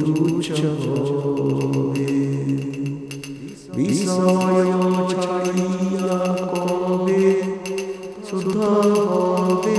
তুচ্ছ হবে বিষয় ছাড়িয়া কবে শুদ্ধ হবে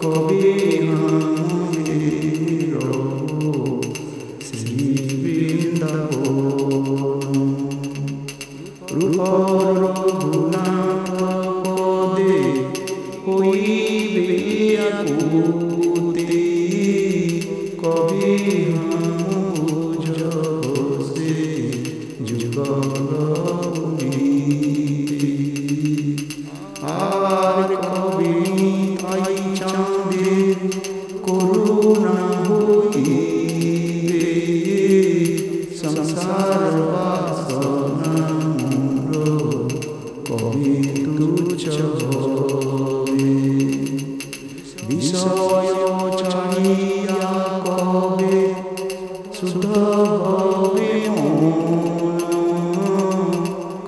কবে রূপর রঘুনাথ কবি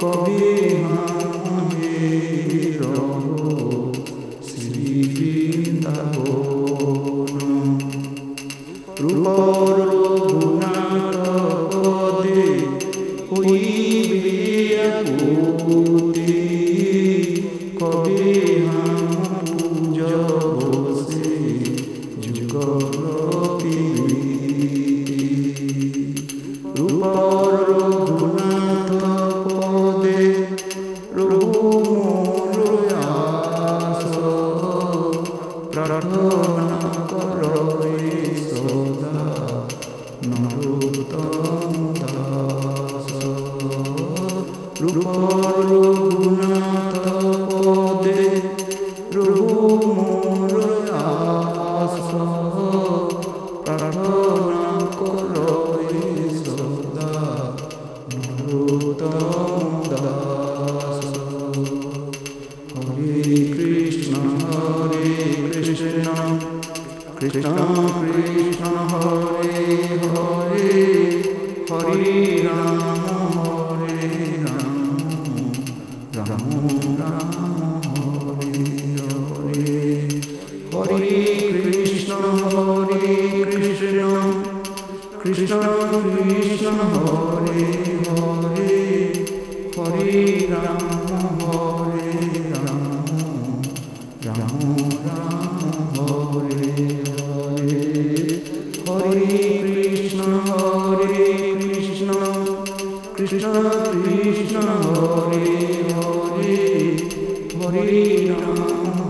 কবে হামের শ্রী বৃন্দাবন রূপর রঘুনাথ পদে প্রার্থনা করবে সদা নরোত্তম দাস রূপর কৃষ্ণ কৃষ্ণ হরে হরে হরে রাম হরে রাম রাম রাম, হরে হরে। হরে কৃষ্ণ হরে কৃষ্ণ কৃষ্ণ কৃষ্ণ হরে হরে হরে রাম হরে রাম রাম রাম। কৃষ্ণ কৃষ্ণ হরে হরে হরে রাম